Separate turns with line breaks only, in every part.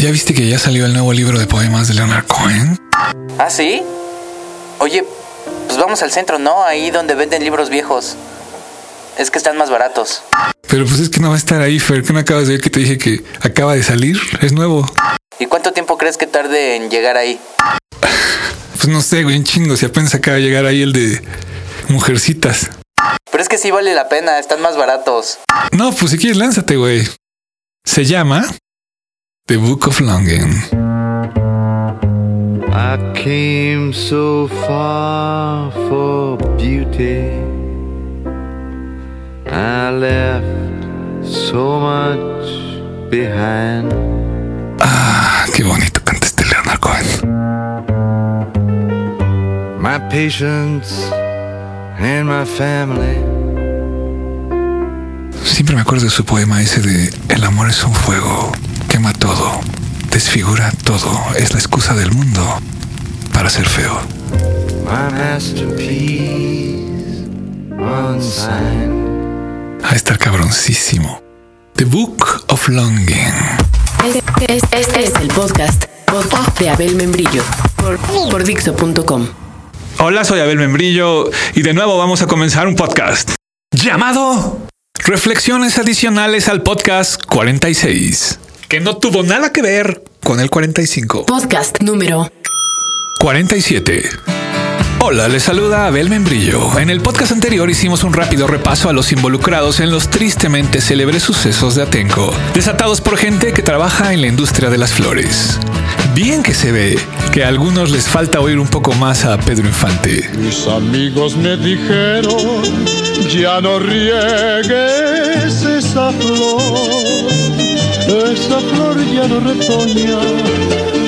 ¿Ya viste que ya salió el nuevo libro de poemas de Leonard Cohen?
¿Ah, sí? Oye, pues vamos al centro, ¿no? Ahí donde venden libros viejos. Es que están más baratos.
Pero pues es que no va a estar ahí, Fer. ¿Qué no acabas de ver que te dije que acaba de salir? Es nuevo.
¿Y cuánto tiempo crees que tarde en llegar ahí?
Pues no sé, güey, un chingo. Si apenas acaba de llegar ahí el de Mujercitas.
Pero es que sí vale la pena, están más baratos.
No, pues si quieres, lánzate, güey. Se llama The Book of Longing.
I came so far for beauty. I left so much behind.
Ah, qué bonito canta este Leonard Cohen.
My patience and my family.
Siempre me acuerdo de su poema ese de El amor es un fuego, quema todo, desfigura todo, es la excusa del mundo para ser feo. A estar cabroncísimo. The Book of Longing.
Este, es- este es el podcast, podcast de Abel Membrillo por, por Dixo.com.
Hola, soy Abel Membrillo y de nuevo vamos a comenzar un podcast llamado Reflexiones adicionales al podcast 46, que no tuvo nada que ver con el 45.
Podcast número
47. Hola, les saluda Abel Membrillo. En el podcast anterior hicimos un rápido repaso a los involucrados en los tristemente célebres sucesos de Atenco, desatados por gente que trabaja en la industria de las flores. Bien que se ve que a algunos les falta oír un poco más a Pedro Infante.
Mis amigos me dijeron, ya no riegues esa flor, esa flor ya no retoña,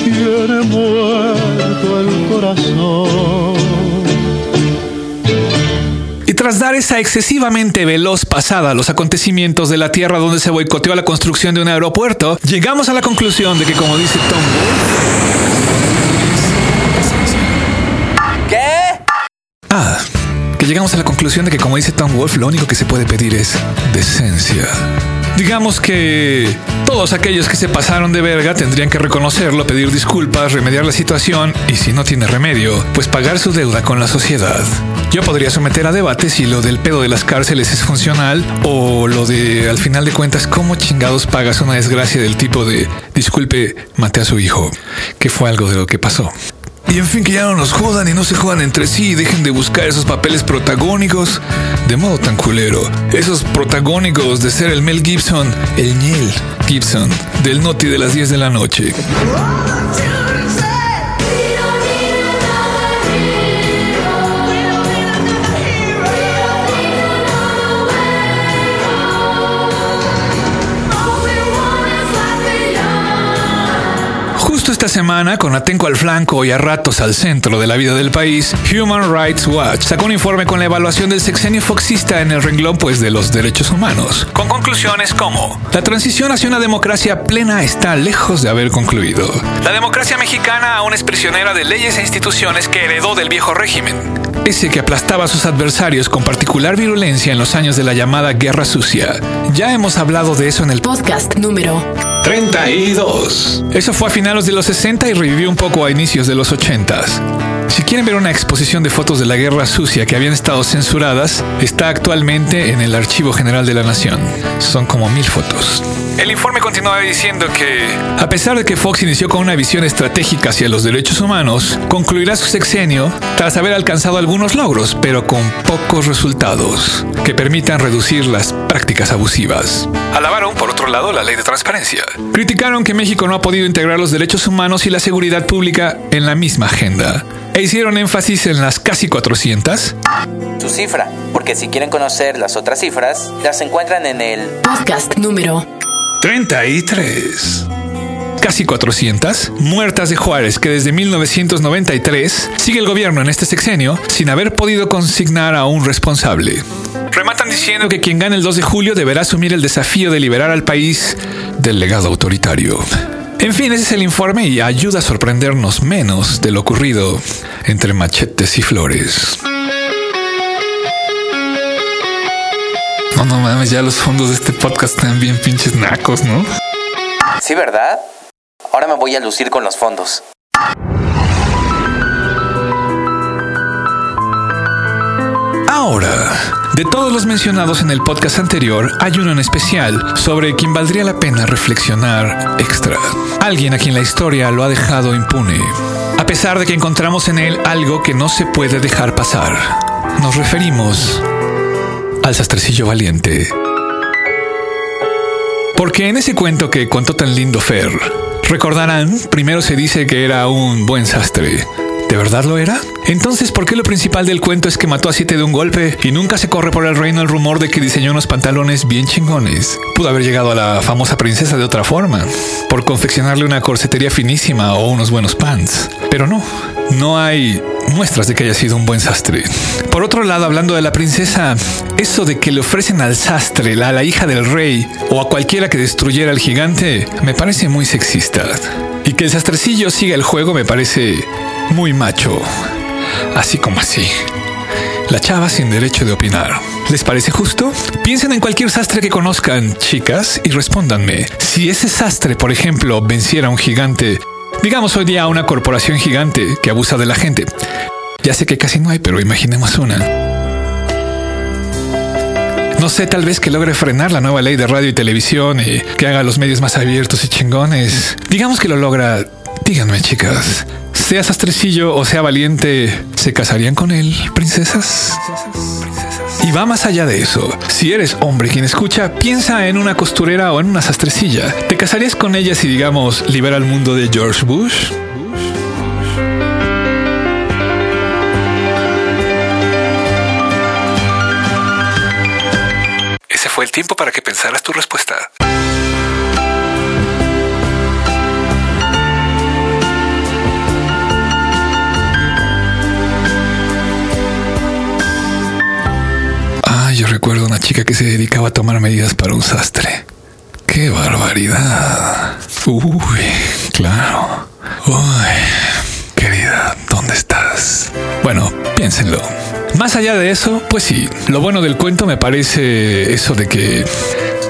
tiene muerto el corazón.
Y tras dar esa excesivamente veloz pasada a los acontecimientos de la tierra donde se boicoteó la construcción de un aeropuerto, llegamos a la conclusión de que, como dice Tom Wolfe,
¿Qué?
Ah, que llegamos a la conclusión de que como dice Tom Wolf, lo único que se puede pedir es decencia. Digamos que todos aquellos que se pasaron de verga tendrían que reconocerlo, pedir disculpas, remediar la situación y si no tiene remedio, pues pagar su deuda con la sociedad. Yo podría someter a debate si lo del pedo de las cárceles es funcional o lo de al final de cuentas cómo chingados pagas una desgracia del tipo de disculpe, maté a su hijo, que fue algo de lo que pasó. Y en fin, que ya no nos jodan y no se jodan entre sí y dejen de buscar esos papeles protagónicos de modo tan culero. Esos protagónicos de ser el Mel Gibson, el Neil Gibson, del Noti de las 10 de la noche. Esta semana, con Atenco al flanco y a ratos al centro de la vida del país, Human Rights Watch sacó un informe con la evaluación del sexenio foxista en el renglón pues de los derechos humanos, con conclusiones como la transición hacia una democracia plena está lejos de haber concluido. La democracia mexicana aún es prisionera de leyes e instituciones que heredó del viejo régimen. Ese que aplastaba a sus adversarios con particular virulencia en los años de la llamada Guerra Sucia. Ya hemos hablado de eso en el
podcast número
32. Eso fue a finales de los 60 y revivió un poco a inicios de los 80. Si quieren ver una exposición de fotos de la guerra sucia que habían estado censuradas, está actualmente en el Archivo General de la Nación. Son como mil fotos. El informe continuaba diciendo que, a pesar de que Fox inició con una visión estratégica hacia los derechos humanos, concluirá su sexenio tras haber alcanzado algunos logros, pero con pocos resultados, que permitan reducir las prácticas abusivas. Alabaron, por otro lado, la ley de transparencia. Criticaron que México no ha podido integrar los derechos humanos y la seguridad pública en la misma agenda. E hicieron énfasis en las casi 400
Su cifra, porque si quieren conocer las otras cifras, las encuentran en el...
podcast número
33. Casi 400 muertas de Juárez que desde 1993 sigue el gobierno en este sexenio sin haber podido consignar a un responsable. Rematan diciendo que quien gane el 2 de julio deberá asumir el desafío de liberar al país del legado autoritario. En fin, ese es el informe y ayuda a sorprendernos menos de lo ocurrido entre machetes y flores. No, no mames, ya los fondos de este podcast están bien pinches nacos, ¿no?
¿Sí, verdad? Ahora me voy a lucir con los fondos.
Ahora, de todos los mencionados en el podcast anterior, hay uno en especial sobre quien valdría la pena reflexionar extra. Alguien a quien la historia lo ha dejado impune, a pesar de que encontramos en él algo que no se puede dejar pasar. Nos referimos al sastrecillo valiente. Porque en ese cuento que contó tan lindo Fer, recordarán, primero se dice que era un buen sastre. ¿De verdad lo era? Entonces, ¿por qué lo principal del cuento es que mató a siete de un golpe y nunca se corre por el reino el rumor de que diseñó unos pantalones bien chingones? Pudo haber llegado a la famosa princesa de otra forma, por confeccionarle una corsetería finísima o unos buenos pants. Pero no, no hay muestras de que haya sido un buen sastre. Por otro lado, hablando de la princesa, eso de que le ofrecen al sastre, a la hija del rey o a cualquiera que destruyera al gigante, me parece muy sexista. Y que el sastrecillo siga el juego me parece muy macho. Así como así. La chava sin derecho de opinar. ¿Les parece justo? Piensen en cualquier sastre que conozcan, chicas, y respóndanme. Si ese sastre, por ejemplo, venciera a un gigante, digamos hoy día a una corporación gigante que abusa de la gente. Ya sé que casi no hay, pero imaginemos una. No sé, tal vez que logre frenar la nueva ley de radio y televisión y que haga los medios más abiertos y chingones. Digamos que lo logra. Díganme, chicas, sea sastrecillo o sea valiente, ¿se casarían con él, princesas? Y va más allá de eso. Si eres hombre quien escucha, piensa en una costurera o en una sastrecilla. ¿Te casarías con ella si, digamos, libera al mundo de George Bush? Ese fue el tiempo para que pensaras tu respuesta. Recuerdo una chica que se dedicaba a tomar medidas para un sastre. ¡Qué barbaridad! Uy, claro. Uy, querida, ¿dónde estás? Bueno, piénsenlo. Más allá de eso, pues sí, lo bueno del cuento me parece eso de que...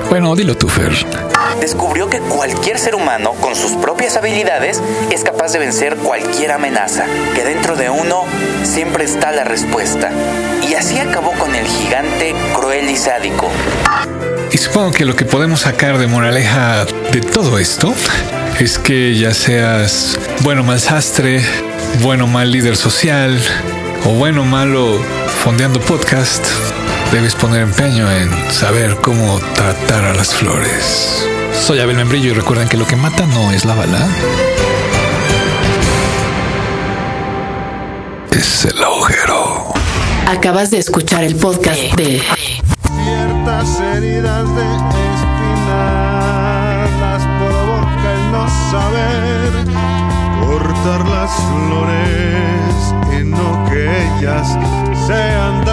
Bueno, dilo tú, Fer.
Descubrió que cualquier ser humano, con sus propias habilidades, es capaz de vencer cualquier amenaza, que dentro de uno siempre está la respuesta. Y así acabó con el gigante cruel y sádico.
Y supongo que lo que podemos sacar de moraleja de todo esto es que ya seas bueno mal sastre, bueno mal líder social, o bueno o malo fondeando podcast, debes poner empeño en saber cómo tratar a las flores. Soy Abel Membrillo y recuerden que lo que mata no es la bala. Es el agujero.
Acabas de escuchar el podcast de
Ciertas heridas de espinar las provoca el no saber cortar las flores que ellas sean